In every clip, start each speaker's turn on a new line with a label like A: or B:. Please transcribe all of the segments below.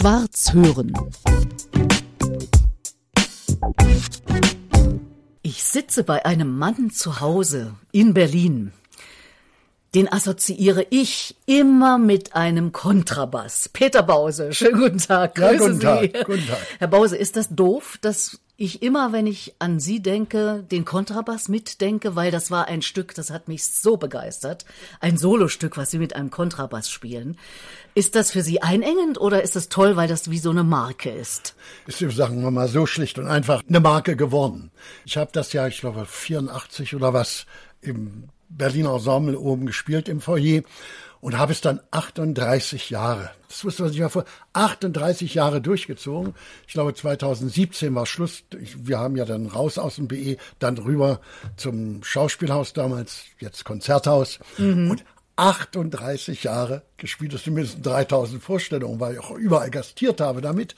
A: Schwarz hören. Ich sitze bei einem Mann zu Hause in Berlin. Den assoziiere ich immer mit einem Kontrabass. Peter Bause, schönen guten Tag.
B: Ja, guten Tag, guten Tag.
A: Herr Bause, ist das doof, dass ich immer, wenn ich an Sie denke, den Kontrabass mitdenke, weil das war ein Stück, das hat mich so begeistert. Ein Solostück, was Sie mit einem Kontrabass spielen. Ist das für Sie einengend oder ist das toll, weil das wie so eine Marke ist?
B: Ist, sagen wir mal, so schlicht und einfach eine Marke geworden. Ich habe das ja, ich glaube, 84 oder was im Berliner Ensemble oben gespielt im Foyer und habe es dann 38 Jahre, das muss man sich mal vor, 38 Jahre durchgezogen. Ich glaube 2017 war Schluss. Wir haben ja dann raus aus dem BE, dann rüber zum Schauspielhaus damals, jetzt Konzerthaus und 38 Jahre gespielt, das sind mindestens 3000 Vorstellungen, weil ich auch überall gastiert habe damit.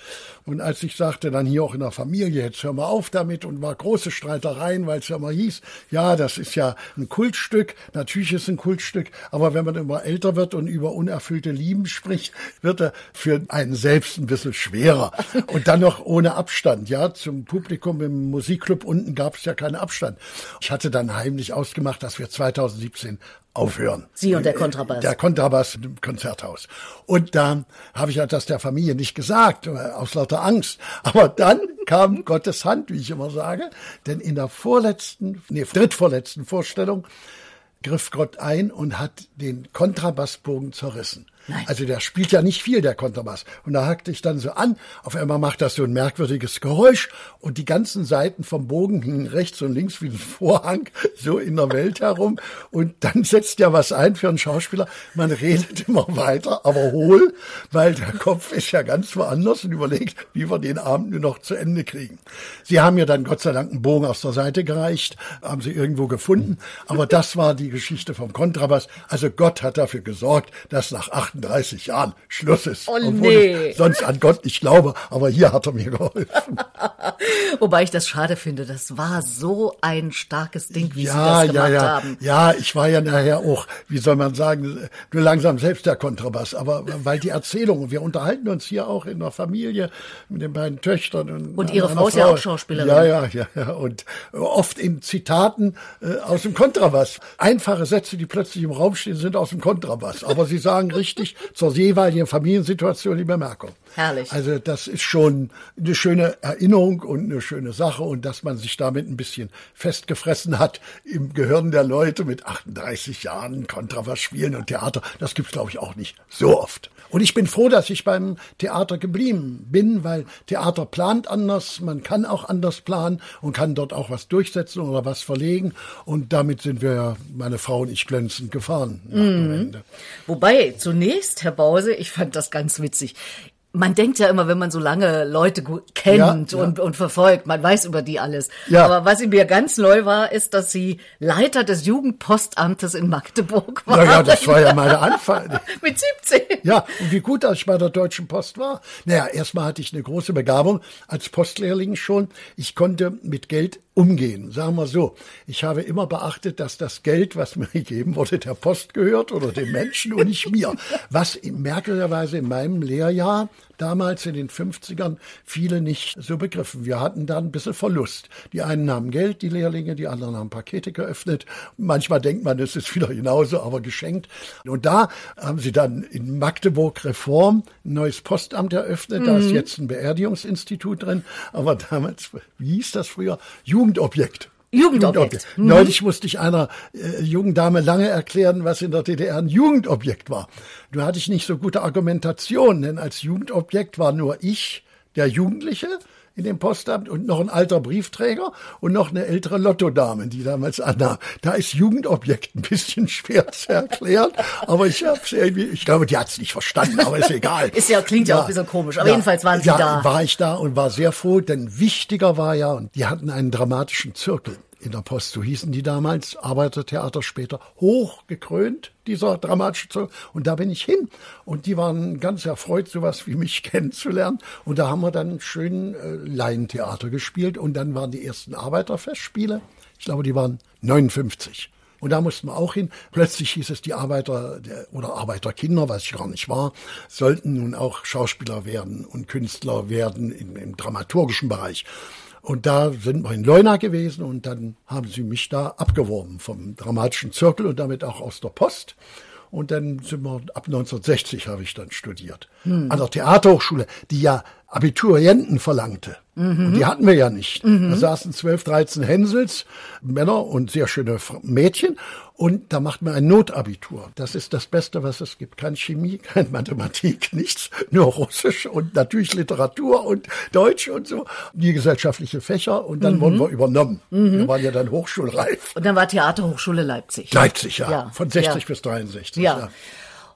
B: Und als ich sagte, dann hier auch in der Familie, jetzt hör mal auf damit und war große Streitereien, weil es ja mal hieß, ja, das ist ja ein Kultstück, natürlich ist es ein Kultstück, aber wenn man immer älter wird und über unerfüllte Lieben spricht, wird er für einen selbst ein bisschen schwerer. Und dann noch ohne Abstand, ja, zum Publikum im Musikclub unten gab es ja keinen Abstand. Ich hatte dann heimlich ausgemacht, dass wir 2017 aufhören.
A: Sie und der Kontrabass.
B: Der Kontrabass im Konzerthaus. Und da habe ich ja das der Familie nicht gesagt, äh, aus lauter Angst. Aber dann kam Gottes Hand, wie ich immer sage, denn in der vorletzten, nee, drittvorletzten Vorstellung griff Gott ein und hat den Kontrabassbogen zerrissen.
A: Nein.
B: Also der spielt ja nicht viel, der Kontrabass. Und da hackte ich dann so an. Auf einmal macht das so ein merkwürdiges Geräusch und die ganzen Seiten vom Bogen hingen rechts und links wie ein Vorhang so in der Welt herum. Und dann setzt ja was ein für einen Schauspieler. Man redet immer weiter, aber hohl, weil der Kopf ist ja ganz woanders und überlegt, wie wir den Abend nur noch zu Ende kriegen. Sie haben mir dann Gott sei Dank einen Bogen aus der Seite gereicht, haben sie irgendwo gefunden. Aber das war die Geschichte vom Kontrabass. Also Gott hat dafür gesorgt, dass nach 38 Jahren Schluss ist.
A: Oh,
B: Obwohl
A: nee.
B: ich sonst an Gott nicht glaube, aber hier hat er mir geholfen.
A: Wobei ich das schade finde, das war so ein starkes Ding, wie
B: ja,
A: Sie das gemacht
B: ja, ja.
A: haben.
B: Ja, ich war ja nachher auch, wie soll man sagen, nur langsam selbst der Kontrabass. Aber weil die Erzählung, wir unterhalten uns hier auch in der Familie mit den beiden Töchtern. Und,
A: Und Ihre Frau ist ja auch Schauspielerin.
B: Ja, ja, ja, ja. Und oft in Zitaten äh, aus dem Kontrabass. Einfache Sätze, die plötzlich im Raum stehen, sind aus dem Kontrabass. Aber sie sagen richtig zur jeweiligen Familiensituation die Bemerkung.
A: Herrlich.
B: Also das ist schon eine schöne Erinnerung und eine schöne Sache und dass man sich damit ein bisschen festgefressen hat im Gehirn der Leute mit 38 Jahren Kontrabass spielen und Theater, das gibt's glaube ich auch nicht so oft. Und ich bin froh, dass ich beim Theater geblieben bin, weil Theater plant anders, man kann auch anders planen und kann dort auch was durchsetzen oder was verlegen und damit sind wir ja, meine Frau und ich glänzend gefahren nach dem Ende.
A: Wobei, zunächst, Herr Bause, ich fand das ganz witzig. Man denkt ja immer, wenn man so lange Leute gut kennt
B: Ja, ja.
A: Und, und verfolgt, man weiß über die alles.
B: Ja.
A: Aber was mir ganz neu war, ist, dass Sie Leiter des Jugendpostamtes in Magdeburg waren.
B: Naja, das war ja meine Anfang.
A: Mit 17.
B: Ja, und wie gut, dass ich bei der Deutschen Post war. Naja, erstmal hatte ich eine große Begabung als Postlehrling schon. Ich konnte mit Geld umgehen, sagen wir so. Ich habe immer beachtet, dass das Geld, was mir gegeben wurde, der Post gehört oder dem Menschen und nicht mir. Was merkwürdigerweise in meinem Lehrjahr damals in den 50ern viele nicht so begriffen. Wir hatten da ein bisschen Verlust. Die einen haben Geld, die Lehrlinge, die anderen haben Pakete geöffnet. Manchmal denkt man, es ist wieder genauso, aber geschenkt. Und da haben sie dann in Magdeburg Reform ein neues Postamt eröffnet. Da ist jetzt ein Beerdigungsinstitut drin. Aber damals, wie hieß das früher? Jugendobjekt.
A: Jugendobjekt. Mhm.
B: Neulich musste ich einer äh, jungen Dame lange erklären, was in der DDR ein Jugendobjekt war. Da hatte ich nicht so gute Argumentation, denn als Jugendobjekt war nur ich, der Jugendliche, in dem Postamt und noch ein alter Briefträger und noch eine ältere Lottodame, die damals annahm. Da ist Jugendobjekt ein bisschen schwer zu erklären, aber ich hab's irgendwie, ich glaube, die hat's nicht verstanden, aber ist egal.
A: Ist ja- klingt ja auch ein bisschen komisch, aber jedenfalls waren Sie
B: ja,
A: da.
B: war ich da und war sehr froh, denn wichtiger war ja, und die hatten einen dramatischen Zirkel in der Post, so hießen die damals, Arbeitertheater später, hoch gekrönt, dieser dramatische Zirkel. Und da bin ich hin. Und die waren ganz erfreut, sowas wie mich kennenzulernen. Und da haben wir dann schön äh, Laientheater gespielt. Und dann waren die ersten Arbeiterfestspiele. Ich glaube, die waren 59 Und da mussten wir auch hin. Plötzlich hieß es, die Arbeiter oder Arbeiterkinder, was ich gar nicht war, sollten nun auch Schauspieler werden und Künstler werden im, im dramaturgischen Bereich. Und da sind wir in Leuna gewesen und dann haben sie mich da abgeworben vom dramatischen Zirkel und damit auch aus der Post. Und dann sind wir, ab 1960 habe ich dann studiert. Hm. An der Theaterhochschule, die ja Abiturienten verlangte. Mhm. Und die hatten wir ja nicht. Mhm. Da saßen 12, 13 Hänsels, Männer und sehr schöne Mädchen. Und da macht man ein Notabitur. Das ist das Beste, was es gibt. Kein Chemie, kein Mathematik, nichts. Nur Russisch und natürlich Literatur und Deutsch und so. Die gesellschaftliche Fächer. Und dann mhm. wurden wir übernommen. Mhm. Wir waren ja dann hochschulreif.
A: Und dann war Theaterhochschule Leipzig.
B: Leipzig, ja. ja. Von 60 ja. bis 63.
A: ja. ja.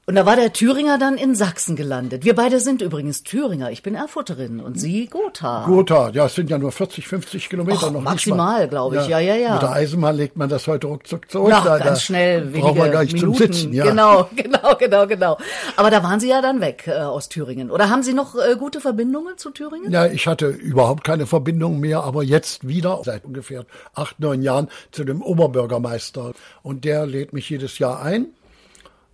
A: Und da war der Thüringer dann in Sachsen gelandet. Wir beide sind übrigens Thüringer. Ich bin Erfurterin und Sie Gotha.
B: Gotha, ja, es sind ja nur 40, 50 Kilometer Och, noch
A: Maximal, glaube ich. Ja. ja, ja, ja.
B: Mit der Eisenbahn legt man das heute ruckzuck zurück.
A: Ach, da, ganz schnell, wenige brauchen wir gar nicht Minuten. zum Sitzen. Ja. Genau, genau, genau, genau. Aber da waren Sie ja dann weg äh, aus Thüringen. Oder haben Sie noch äh, gute Verbindungen zu Thüringen?
B: Ja, ich hatte überhaupt keine Verbindung mehr, aber jetzt wieder seit ungefähr acht, neun Jahren zu dem Oberbürgermeister. Und der lädt mich jedes Jahr ein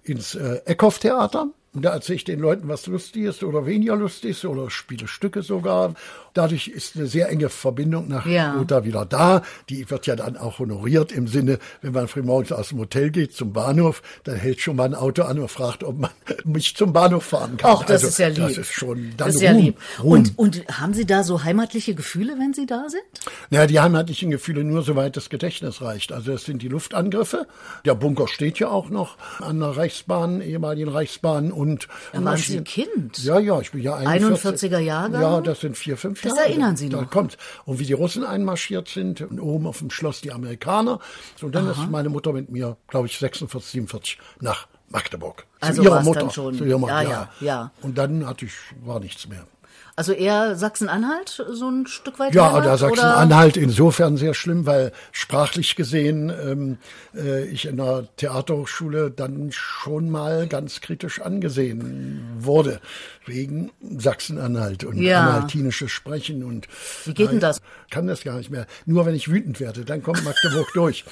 B: ins äh, Eckhoff-Theater. Und da erzähle ich den Leuten, was lustig ist oder weniger lustig ist oder spiele Stücke sogar. Dadurch ist eine sehr enge Verbindung nach ja. Mutter wieder da. Die wird ja dann auch honoriert im Sinne, wenn man frühmorgens aus dem Hotel geht zum Bahnhof, dann hält schon mal ein Auto an und fragt, ob man mich zum Bahnhof fahren kann.
A: Auch das also, ist ja lieb.
B: Das ist schon dann
A: das
B: ist
A: ja lieb. Und, und haben Sie da so heimatliche Gefühle, wenn Sie da sind?
B: Naja, die heimatlichen Gefühle nur, soweit das Gedächtnis reicht. Also es sind die Luftangriffe. Der Bunker steht ja auch noch an der Reichsbahn, ehemaligen Reichsbahn und.
A: Da waren Sie ein Kind?
B: Ja, ja, ich bin ja
A: 41. 41er Jahre.
B: Ja, das sind vier, fünf
A: das erinnern Sie
B: noch.
A: Da
B: kommt. Und wie die Russen einmarschiert sind und oben auf dem Schloss die Amerikaner. So, und dann Aha. ist meine Mutter mit mir, glaube ich, 46, 47 nach Magdeburg.
A: Also
B: zu
A: ihrer Mutter. Dann schon. Ihrer Mutter,
B: ja, ja, ja. Und dann hatte ich, war nichts mehr.
A: Also eher Sachsen-Anhalt, so ein Stück weit?
B: Ja, Heimat, Sachsen-Anhalt insofern sehr schlimm, weil sprachlich gesehen ähm, äh, ich in der Theaterhochschule dann schon mal ganz kritisch angesehen wurde, wegen Sachsen-Anhalt und ja. anhaltinisches Sprechen. Und,
A: Wie geht denn das?
B: kann das gar nicht mehr. Nur wenn ich wütend werde, dann kommt Magdeburg durch.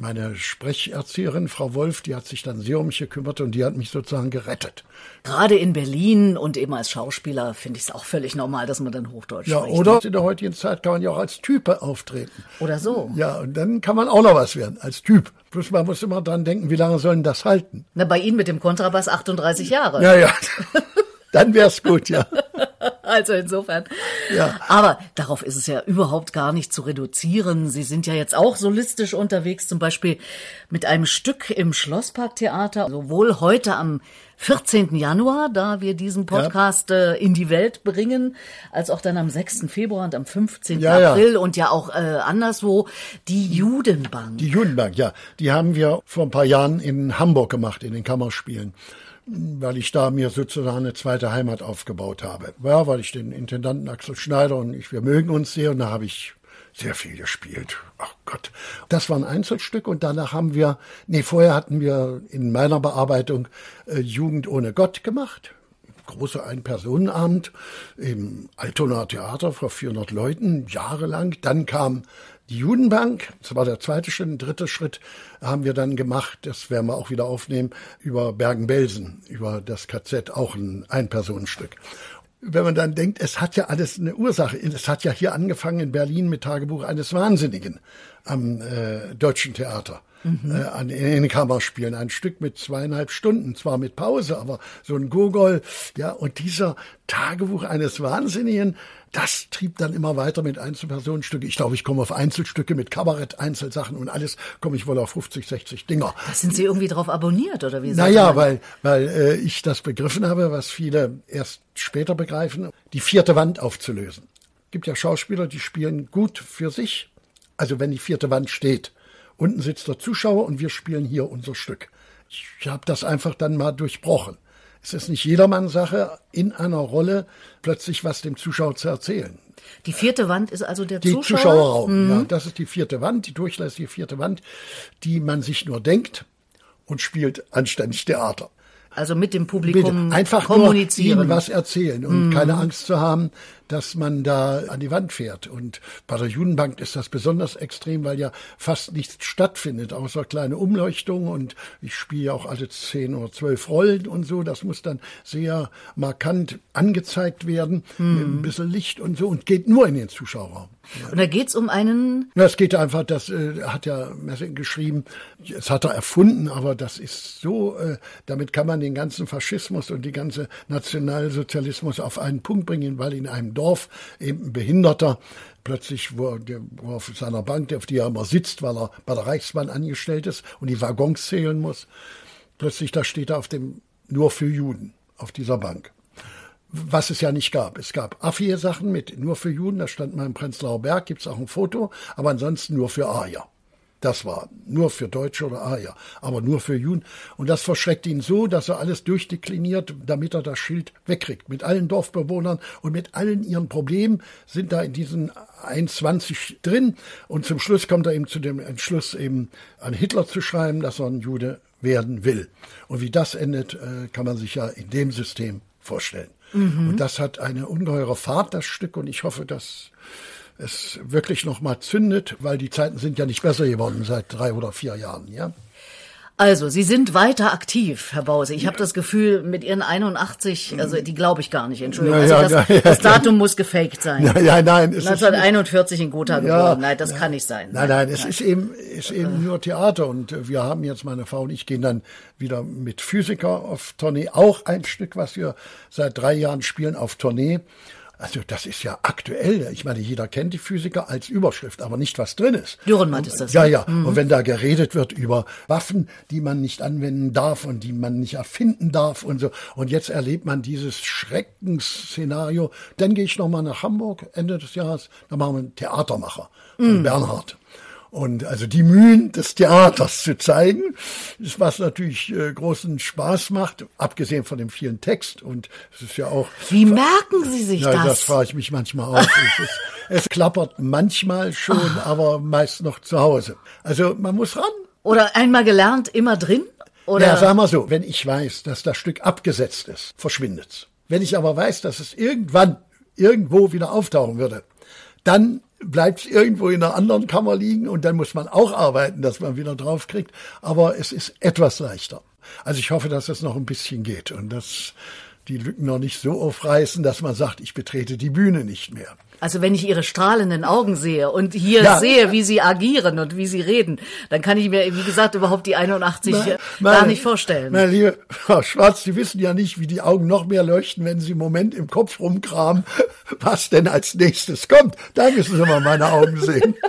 B: Meine Sprecherzieherin, Frau Wolf, die hat sich dann sehr um mich gekümmert und die hat mich sozusagen gerettet.
A: Gerade in Berlin und eben als Schauspieler finde ich es auch völlig normal, dass man dann Hochdeutsch
B: ja,
A: spricht.
B: Ja, oder ne? in der heutigen Zeit kann man ja auch als Type auftreten.
A: Oder so.
B: Ja, und dann kann man auch noch was werden, als Typ. Plus man muss immer dran denken, wie lange sollen das halten?
A: Na, bei Ihnen mit dem Kontrabass 38 Jahre.
B: Ja, ja. Dann wär's gut, ja.
A: Also insofern. Ja. Aber darauf ist es ja überhaupt gar nicht zu reduzieren. Sie sind ja jetzt auch solistisch unterwegs, zum Beispiel mit einem Stück im Schlossparktheater, sowohl heute am 14. Januar, da wir diesen Podcast ja. äh, in die Welt bringen, als auch dann am 6. Februar und am 15. Ja, April ja. und ja auch äh, anderswo die Judenbank.
B: Die Judenbank, ja. Die haben wir vor ein paar Jahren in Hamburg gemacht, in den Kammerspielen weil ich da mir sozusagen eine zweite Heimat aufgebaut habe. Ja, weil ich den Intendanten Axel Schneider und ich, wir mögen uns sehr und da habe ich sehr viel gespielt. Ach Gott. Das war ein Einzelstück und danach haben wir, nee, vorher hatten wir in meiner Bearbeitung äh, Jugend ohne Gott gemacht. Große Ein-Personen-Abend im Altonaer Theater vor 400 Leuten, jahrelang. Dann kam die Judenbank, das war der zweite Schritt, der dritte Schritt haben wir dann gemacht, das werden wir auch wieder aufnehmen, über Bergen-Belsen, über das KZ, auch ein Einpersonenstück. Wenn man dann denkt, es hat ja alles eine Ursache. Es hat ja hier angefangen in Berlin mit Tagebuch eines Wahnsinnigen am äh, Deutschen Theater. Mhm. Äh, an, in Kammerspielen. Ein Stück mit zweieinhalb Stunden, zwar mit Pause, aber so ein Gogol, ja, und dieser Tagebuch eines Wahnsinnigen, das trieb dann immer weiter mit Einzelpersonenstücke. Ich glaube, ich komme auf Einzelstücke mit Kabarett, Einzelsachen und alles komme ich wohl auf 50, 60 Dinger.
A: Da sind Sie irgendwie drauf abonniert oder wie?
B: Naja, weil, weil äh, ich das begriffen habe, was viele erst später begreifen, die vierte Wand aufzulösen. Gibt ja Schauspieler, die spielen gut für sich. Also wenn die vierte Wand steht, unten sitzt der Zuschauer und wir spielen hier unser Stück. Ich habe das einfach dann mal durchbrochen. Es ist nicht jedermanns Sache, in einer Rolle plötzlich was dem Zuschauer zu erzählen.
A: Die vierte Wand ist also der
B: die
A: Zuschauer?
B: Zuschauerraum. Mhm. Ja, das ist die vierte Wand, die durchlässige vierte Wand, die man sich nur denkt und spielt anständig Theater.
A: Also mit dem Publikum
B: Bitte. Einfach
A: kommunizieren.
B: nur ihnen was erzählen und keine Angst zu haben, dass man da an die Wand fährt. Und bei der Judenbank ist das besonders extrem, weil ja fast nichts stattfindet, außer kleine Umleuchtungen. Und ich spiele ja auch alle zehn oder zwölf Rollen und so. Das muss dann sehr markant angezeigt werden, mit ein bisschen Licht und so, und geht nur in den Zuschauerraum.
A: Und da geht's um einen,
B: Na, es geht einfach, das äh, hat ja Messing geschrieben, es hat er erfunden, aber das ist so, äh, damit kann man den ganzen Faschismus und die ganze Nationalsozialismus auf einen Punkt bringen, weil in einem Dorf eben ein Behinderter plötzlich, wo er, der, er auf seiner Bank, auf die er immer sitzt, weil er bei der Reichsbahn angestellt ist und die Waggons zählen muss, plötzlich da steht er auf dem nur für Juden auf dieser Bank was es ja nicht gab. Es gab Affie-Sachen mit nur für Juden, da stand mal im Prenzlauer Berg, gibt's auch ein Foto, aber ansonsten nur für Arier. Das war nur für Deutsche oder Arier, aber nur für Juden. Und das verschreckt ihn so, dass er alles durchdekliniert, damit er das Schild wegkriegt. Mit allen Dorfbewohnern und mit allen ihren Problemen sind da in diesen 21 drin. Und zum Schluss kommt er eben zu dem Entschluss, eben an Hitler zu schreiben, dass er ein Jude werden will. Und wie das endet, äh, kann man sich ja in dem System vorstellen. Und das hat eine ungeheure Fahrt, das Stück, und ich hoffe, dass es wirklich noch mal zündet, weil die Zeiten sind ja nicht besser geworden seit drei oder vier Jahren, ja.
A: also Sie sind weiter aktiv, Herr Bause. Ich habe das Gefühl, mit Ihren 81, also die glaube ich gar nicht, Entschuldigung.
B: Ja,
A: Also das,
B: ja, ja.
A: das Datum muss gefaked sein.
B: Ja, nein, es ist
A: 1941 in Gotha geboren. Nein, das kann nicht sein.
B: Nein, nein, es ist eben, ist eben nur Theater und äh, wir haben jetzt, meine Frau und ich gehen dann wieder mit Physiker auf Tournee, auch ein Stück, was wir seit drei Jahren spielen auf Tournee. Also das ist ja aktuell. Ich meine, jeder kennt die Physiker als Überschrift, aber nicht, was drin ist.
A: Dürrenmatt ist das,
B: Ja,
A: ne?
B: ja. Und wenn da geredet wird über Waffen, die man nicht anwenden darf und die man nicht erfinden darf und so. Und jetzt erlebt man dieses Schreckensszenario. Dann gehe ich nochmal nach Hamburg Ende des Jahres. Da machen wir einen Theatermacher von Bernhard. Und also die Mühen des Theaters zu zeigen, ist was natürlich äh, großen Spaß macht, abgesehen von dem vielen Text. Und es ist ja auch
A: Wie merken Sie sich
B: ja, das
A: das?
B: frage ich mich manchmal auch. es, ist, es klappert manchmal schon, aber meist noch zu Hause. Also man muss ran.
A: Oder einmal gelernt, immer drin? Oder?
B: Ja, sag mal so, wenn ich weiß, dass das Stück abgesetzt ist, verschwindet's. Wenn ich aber weiß, dass es irgendwann irgendwo wieder auftauchen würde, dann bleibt es irgendwo in einer anderen Kammer liegen und dann muss man auch arbeiten, dass man wieder draufkriegt. Aber es ist etwas leichter. Also ich hoffe, dass es noch ein bisschen geht und dass die Lücken noch nicht so aufreißen, dass man sagt, ich betrete die Bühne nicht mehr.
A: Also wenn ich Ihre strahlenden Augen sehe und hier
B: Ja.
A: sehe, wie Sie agieren und wie Sie reden, dann kann ich mir, wie gesagt, überhaupt die 81
B: Meine-
A: gar nicht vorstellen.
B: Meine liebe Frau Schwarz, Sie wissen ja nicht, wie die Augen noch mehr leuchten, wenn Sie im Moment im Kopf rumkramen, was denn als nächstes kommt. Da müssen Sie mal meine Augen sehen.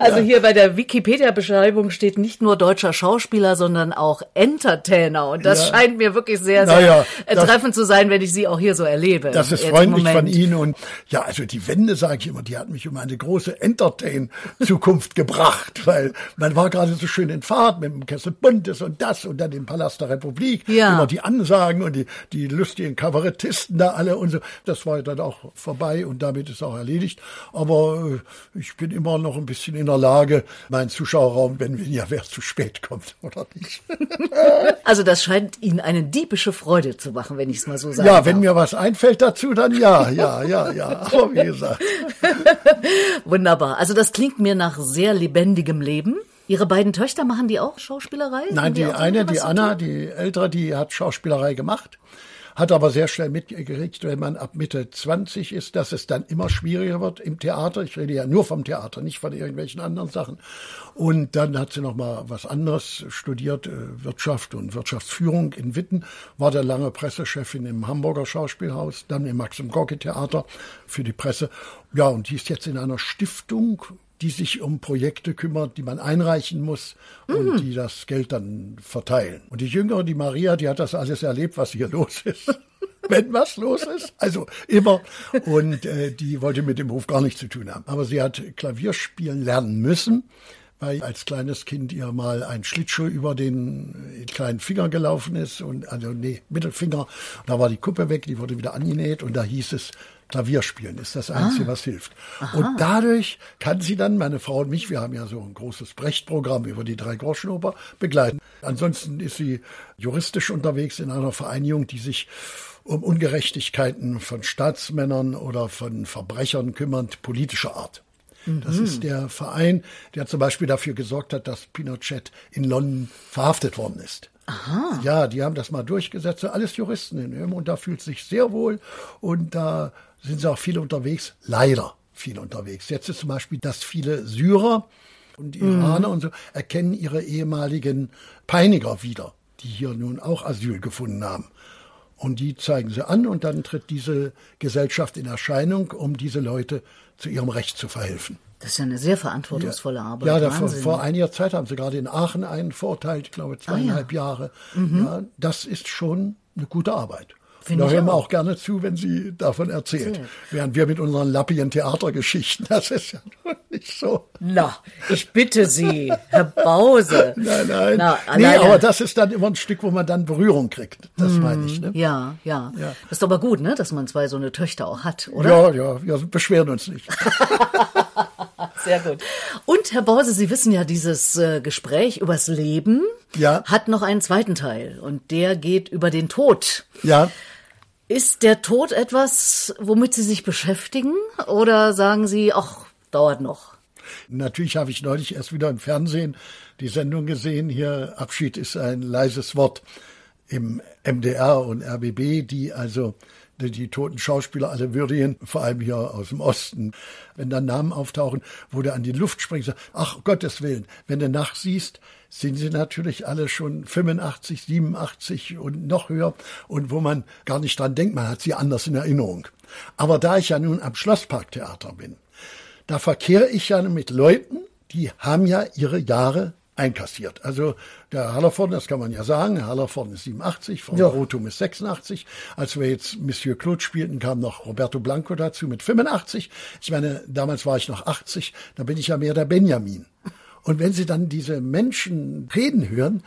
A: Also hier bei der Wikipedia-Beschreibung steht nicht nur deutscher Schauspieler, sondern auch Entertainer. Und das
B: Ja.
A: scheint mir wirklich sehr, sehr
B: ja,
A: äh, treffend zu sein, wenn ich Sie auch hier so erlebe.
B: Das ist freundlich von. Ihnen. Und ja, also die Wende, sage ich immer, die hat mich um eine große Entertain-Zukunft gebracht, weil man war gerade so schön in Fahrt mit dem Kessel Buntes und das und dann den Palast der Republik.
A: Ja.
B: Immer die Ansagen und die, die lustigen Kabarettisten da alle und so. Das war dann auch vorbei und damit ist auch erledigt. Aber äh, ich bin immer noch ein bisschen in der Lage, meinen Zuschauerraum, wenn ja wer zu spät kommt oder nicht.
A: Also das scheint Ihnen eine diebische Freude zu machen, wenn ich es mal so sagen
B: Ja, wenn
A: darf.
B: mir was einfällt dazu, dann ja, ja, ja, ja. Aber wie gesagt.
A: Wunderbar. Also das klingt mir nach sehr lebendigem Leben. Ihre beiden Töchter machen die auch Schauspielerei?
B: Nein, die
A: auch
B: eine, die Anna, die ältere, die hat Schauspielerei gemacht, hat aber sehr schnell mitgekriegt, wenn man ab Mitte 20 ist, dass es dann immer schwieriger wird im Theater. Ich rede ja nur vom Theater, nicht von irgendwelchen anderen Sachen. Und dann hat sie noch mal was anderes studiert, äh, Wirtschaft und Wirtschaftsführung in Witten, war da lange Pressechefin im Hamburger Schauspielhaus, dann im Maxim Gorki Theater für die Presse. Ja, und die ist jetzt in einer Stiftung, die sich um Projekte kümmert, die man einreichen muss und die das Geld dann verteilen. Und die Jüngere, die Maria, die hat das alles erlebt, was hier los ist. Wenn was los ist, also immer. Und äh, die wollte mit dem Beruf gar nichts zu tun haben. Aber sie hat Klavierspielen lernen müssen, weil als kleines Kind ihr mal ein Schlittschuh über den kleinen Finger gelaufen ist und also nee, Mittelfinger. Und da war die Kuppe weg, die wurde wieder angenäht und da hieß es, Klavierspielen ist das Einzige, ah. was hilft. Aha. Und dadurch kann sie dann, meine Frau und mich, wir haben ja so ein großes Brecht-Programm über die drei Groschenoper, begleiten. Ansonsten ist sie juristisch unterwegs in einer Vereinigung, die sich um Ungerechtigkeiten von Staatsmännern oder von Verbrechern kümmert, politischer Art. Das mhm. ist der Verein, der zum Beispiel dafür gesorgt hat, dass Pinochet in London verhaftet worden ist. Aha. Ja, die haben das mal durchgesetzt. Alles Juristen in Öm und da fühlt sich sehr wohl und da sind sie auch viele unterwegs. Leider viele unterwegs. Jetzt ist zum Beispiel, dass viele Syrer und Iraner mhm. und so erkennen ihre ehemaligen Peiniger wieder, die hier nun auch Asyl gefunden haben. Und die zeigen sie an und dann tritt diese Gesellschaft in Erscheinung, um diese Leute zu ihrem Recht zu verhelfen.
A: Das ist ja eine sehr verantwortungsvolle Arbeit.
B: Ja, da, vor, vor, einiger Zeit haben sie gerade in Aachen einen verurteilt, ich glaube zweieinhalb ah, ja. Jahre. Mhm. Ja, das ist schon eine gute Arbeit. Find da hören wir auch. gerne zu, wenn sie davon erzählt. Erzähl. Während wir mit unseren lappigen Theatergeschichten, das ist ja nicht so.
A: Na, ich bitte Sie, Herr Bause.
B: nein, nein. Na, nee, aber das ist dann immer ein Stück, wo man dann Berührung kriegt. Das mm, meine ich. Ne?
A: Ja, ja, ja. Das ist aber gut, ne, dass man zwei so eine Töchter auch hat, oder?
B: Ja, ja, wir beschweren uns nicht.
A: Sehr gut. Und Herr Bause, Sie wissen ja, dieses äh, Gespräch übers Leben ja. hat noch einen zweiten Teil und der geht über den Tod.
B: Ja.
A: Ist der Tod etwas, womit Sie sich beschäftigen oder sagen Sie, ach, dauert noch?
B: Natürlich habe ich neulich erst wieder im Fernsehen die Sendung gesehen. Hier Abschied ist ein leises Wort im MDR und RBB, die also die toten Schauspieler alle würdigen, vor allem hier aus dem Osten. Wenn dann Namen auftauchen, wo du an die Luft springst, ach Gottes Willen, wenn du nachsiehst, sind sie natürlich alle schon 85, 87 und noch höher und wo man gar nicht dran denkt, man hat sie anders in Erinnerung. Aber da ich ja nun am Schlossparktheater bin, da verkehre ich ja mit Leuten, die haben ja ihre Jahre einkassiert. Also der Hallervorden, das kann man ja sagen, Hallervorden ist 87, von ja. Rotum ist 86. Als wir jetzt Monsieur Claude spielten, kam noch Roberto Blanco dazu mit 85. Ich meine, damals war ich noch 80, da bin ich ja mehr der Benjamin. Und wenn Sie dann diese Menschen reden hören,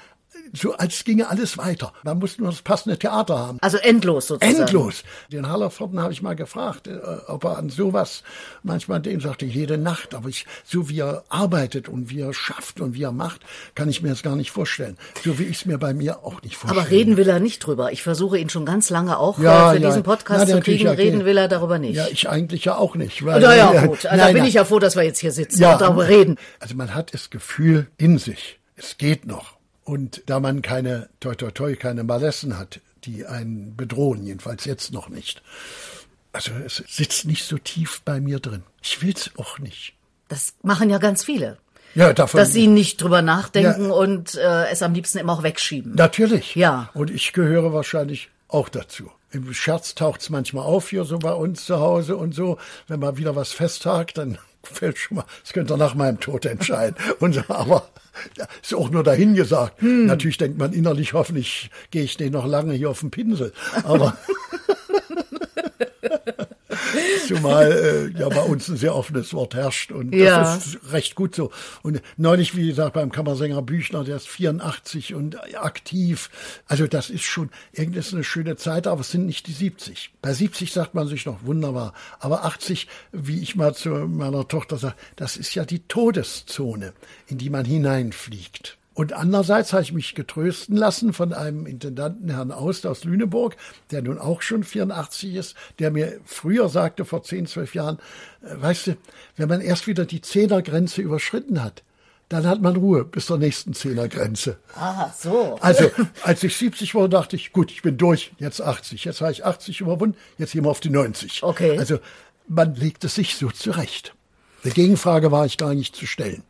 B: so als ginge alles weiter. Man muss nur das passende Theater haben.
A: Also endlos sozusagen.
B: Endlos. Den Hallervorden habe ich mal gefragt, äh, ob er an sowas manchmal dem sagte, jede Nacht, aber ich, so wie er arbeitet und wie er schafft und wie er macht, kann ich mir das gar nicht vorstellen. So wie ich es mir bei mir auch nicht vorstelle.
A: Aber reden will er nicht drüber. Ich versuche ihn schon ganz lange auch ja, für ja. diesen Podcast Na, zu kriegen. Reden will er darüber nicht.
B: Ja, ich eigentlich ja auch nicht. Weil,
A: Na ja, gut. Also, da bin ich ja froh, dass wir jetzt hier sitzen ja, und darüber reden.
B: Also man hat das Gefühl in sich, es geht noch. Und da man keine, toi toi toi, keine Malessen hat, die einen bedrohen, jedenfalls jetzt noch nicht. Also es sitzt nicht so tief bei mir drin. Ich will's auch nicht.
A: Das machen ja ganz viele.
B: Ja, davon.
A: Dass sie nicht drüber nachdenken ja, und äh, es am liebsten immer auch wegschieben.
B: Natürlich.
A: Ja.
B: Und ich gehöre wahrscheinlich auch dazu. Im Scherz taucht's manchmal auf hier so bei uns zu Hause und so. Wenn man wieder was festhakt, dann fällt schon mal, das könnte nach meinem Tod entscheiden. und aber ist auch nur dahin gesagt. Hm. Natürlich denkt man innerlich, hoffentlich gehe ich den noch lange hier auf den Pinsel. Aber Zumal äh, ja bei uns ein sehr offenes Wort herrscht und ja. das ist recht gut so. Und neulich, wie gesagt, beim Kammersänger Büchner, der ist 84 und aktiv. Also das ist schon, irgendwie ist eine schöne Zeit, aber es sind nicht die 70. Bei 70 sagt man sich noch wunderbar. Aber 80, wie ich mal zu meiner Tochter sage, das ist ja die Todeszone, in die man hineinfliegt. Und andererseits habe ich mich getrösten lassen von einem Intendanten, Herrn Aust aus Lüneburg, der nun auch schon 84 ist, der mir früher sagte, vor 10, 12 Jahren, äh, weißt du, wenn man erst wieder die Zehnergrenze überschritten hat, dann hat man Ruhe bis zur nächsten Zehnergrenze.
A: Ah, so.
B: Also, als ich 70 war, dachte ich, gut, ich bin durch, jetzt 80. Jetzt habe ich 80 überwunden, jetzt gehen wir auf die 90.
A: Okay.
B: Also, man legt es sich so zurecht. Die Gegenfrage war ich gar nicht zu stellen.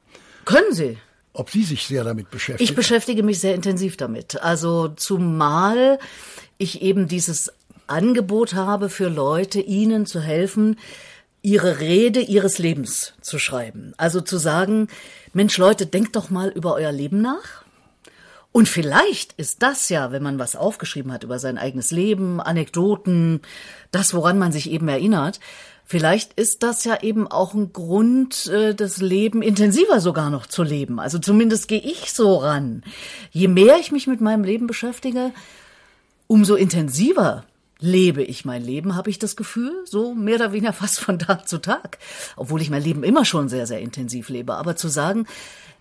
A: Können Sie?
B: Ob Sie sich sehr damit beschäftigen.
A: Ich beschäftige mich sehr intensiv damit. Also zumal ich eben dieses Angebot habe für Leute, ihnen zu helfen, ihre Rede ihres Lebens zu schreiben. Also zu sagen, Mensch Leute, denkt doch mal über euer Leben nach Und vielleicht ist das ja, wenn man was aufgeschrieben hat über sein eigenes Leben, Anekdoten, das, woran man sich eben erinnert, vielleicht ist das ja eben auch ein Grund, äh, das Leben intensiver sogar noch zu leben. Also zumindest gehe ich so ran. Je mehr ich mich mit meinem Leben beschäftige, umso intensiver lebe ich mein Leben, habe ich das Gefühl, so mehr oder weniger fast von Tag zu Tag. Obwohl ich mein Leben immer schon sehr, sehr intensiv lebe. Aber zu sagen,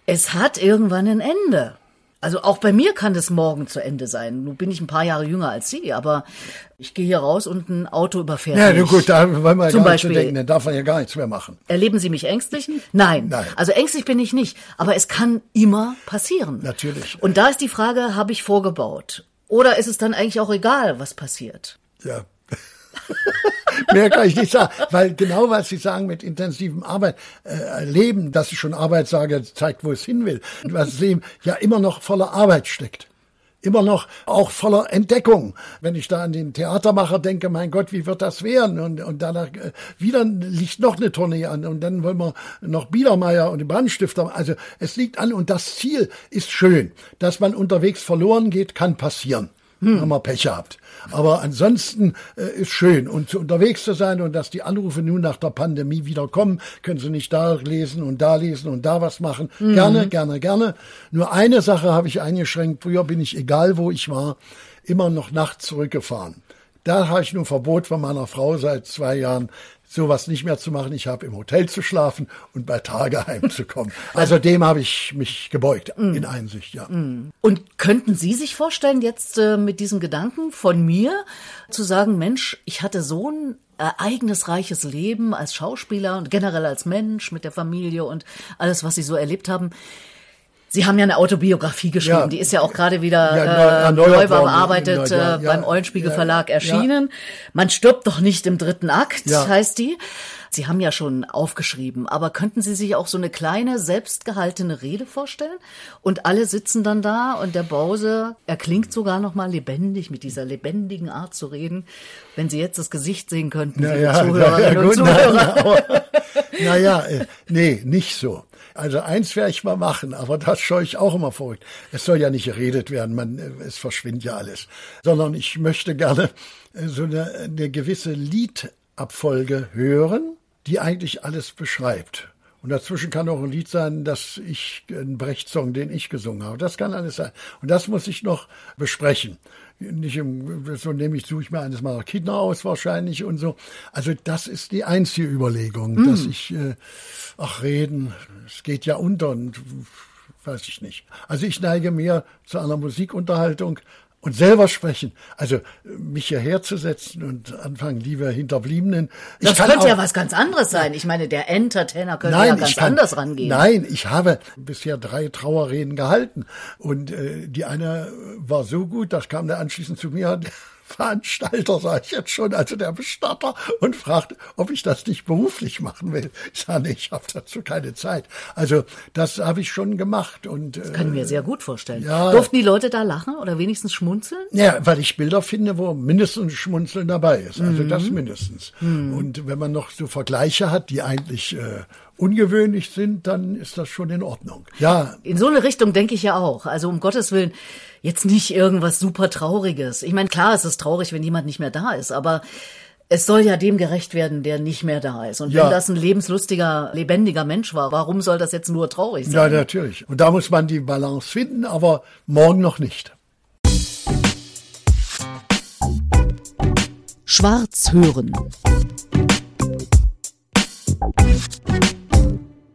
A: es hat irgendwann ein Ende. Also auch bei mir kann das morgen zu Ende sein. Nun bin ich ein paar Jahre jünger als Sie, aber ich gehe hier raus und ein Auto überfährt
B: Ja,
A: mich.
B: gut, da wollen wir ja
A: Zum
B: gar
A: Beispiel.
B: denken, dann darf man ja gar nichts mehr machen.
A: Erleben Sie mich ängstlich? Nein.
B: Nein.
A: Also ängstlich bin ich nicht. Aber es kann immer passieren.
B: Natürlich.
A: Und da ist die Frage, habe ich vorgebaut? Oder ist es dann eigentlich auch egal, was passiert?
B: Ja. Mehr kann ich nicht sagen, weil genau was Sie sagen mit intensivem Arbeit, äh, Leben, dass ich schon Arbeit sage, zeigt, wo es hin will. Und was Leben ja immer noch voller Arbeit steckt. Immer noch auch voller Entdeckung. Wenn ich da an den Theatermacher denke, mein Gott, wie wird das werden? Und, und danach äh, wieder liegt noch eine Tournee an und dann wollen wir noch Biedermeier und den Brandstifter. Also es liegt an und das Ziel ist schön. Dass man unterwegs verloren geht, kann passieren. Haben wir Pech gehabt. Aber ansonsten äh, ist schön. Und unterwegs zu sein und dass die Anrufe nun nach der Pandemie wieder kommen, können Sie nicht da lesen und da lesen und da was machen. Gerne, gerne, gerne. Nur eine Sache habe ich eingeschränkt. Früher bin ich, egal wo ich war, immer noch nachts zurückgefahren. Da habe ich nur Verbot von meiner Frau seit zwei Jahren, sowas nicht mehr zu machen. Ich habe im Hotel zu schlafen und bei Tage heimzukommen. Also dem habe ich mich gebeugt, in Einsicht, ja.
A: Und könnten Sie sich vorstellen, jetzt äh, mit diesem Gedanken von mir zu sagen, Mensch, ich hatte so ein ereignisreiches Leben als Schauspieler und generell als Mensch mit der Familie und alles, was Sie so erlebt haben. Sie haben ja eine Autobiografie geschrieben,
B: Ja.
A: die ist ja auch gerade wieder
B: Ja, neu-
A: äh, neu
B: worden,
A: bearbeitet
B: neu- ja,
A: äh,
B: ja,
A: beim Eulenspiegel Verlag erschienen. Man stirbt doch nicht im dritten Akt, heißt die. Sie haben ja schon aufgeschrieben, aber könnten Sie sich auch so eine kleine, selbstgehaltene Rede vorstellen? Und alle sitzen dann da und der Bause, er klingt sogar noch mal lebendig, mit dieser lebendigen Art zu reden. Wenn Sie jetzt das Gesicht sehen könnten, liebe Zuhörerinnen und Zuhörer.
B: Naja, äh, nee, nicht so. Also eins werde ich mal machen, aber das scheue ich auch immer verrückt. Es soll ja nicht geredet werden, man, äh, es verschwindet ja alles. Sondern ich möchte gerne äh, so eine, eine gewisse Liedabfolge hören, die eigentlich alles beschreibt. Und dazwischen kann auch ein Lied sein, dass ich, ein Brecht-Song, den ich gesungen habe. Das kann alles sein. Und das muss ich noch besprechen. Nicht im, so nehme ich, suche ich mir eines meiner Kinder aus wahrscheinlich und so. Also das ist die einzige Überlegung, dass ich, äh, ach reden, es geht ja unter und weiß ich nicht. Also ich neige mehr zu einer Musikunterhaltung und selber sprechen. Also mich hierher zu setzen und anfangen, liebe Hinterbliebenen. Ich
A: Das könnte
B: auch-
A: ja was ganz anderes sein. Ich meine, der Entertainer könnte
B: Nein,
A: ja ganz
B: ich kann,
A: anders rangehen.
B: Nein, ich habe bisher drei Trauerreden gehalten. Und äh, die eine war so gut, das kam der anschließend zu mir, der Veranstalter, sage ich jetzt schon, also der Bestatter, und fragte, ob ich das nicht beruflich machen will. Ich sage, nee, ich habe dazu keine Zeit. Also das habe ich schon gemacht. Und, äh,
A: Kann ich mir sehr gut vorstellen.
B: ja.
A: Durften die Leute da lachen oder wenigstens schmunzeln?
B: Ja, weil ich Bilder finde, wo mindestens Schmunzeln dabei ist. Also das
A: Mhm.
B: mindestens. Und wenn man noch so Vergleiche hat, die eigentlich äh, ungewöhnlich sind, dann ist das schon in Ordnung. Ja,
A: In so eine Richtung denke ich ja auch. Also um Gottes Willen, jetzt nicht irgendwas super Trauriges. Ich meine, klar, es ist traurig, wenn jemand nicht mehr da ist, aber es soll ja dem gerecht werden, der nicht mehr da ist. Und
B: ja.
A: wenn das ein lebenslustiger, lebendiger Mensch war, warum soll das jetzt nur traurig sein?
B: Ja, natürlich. Und da muss man die Balance finden, aber morgen noch nicht.
A: Schwarz hören.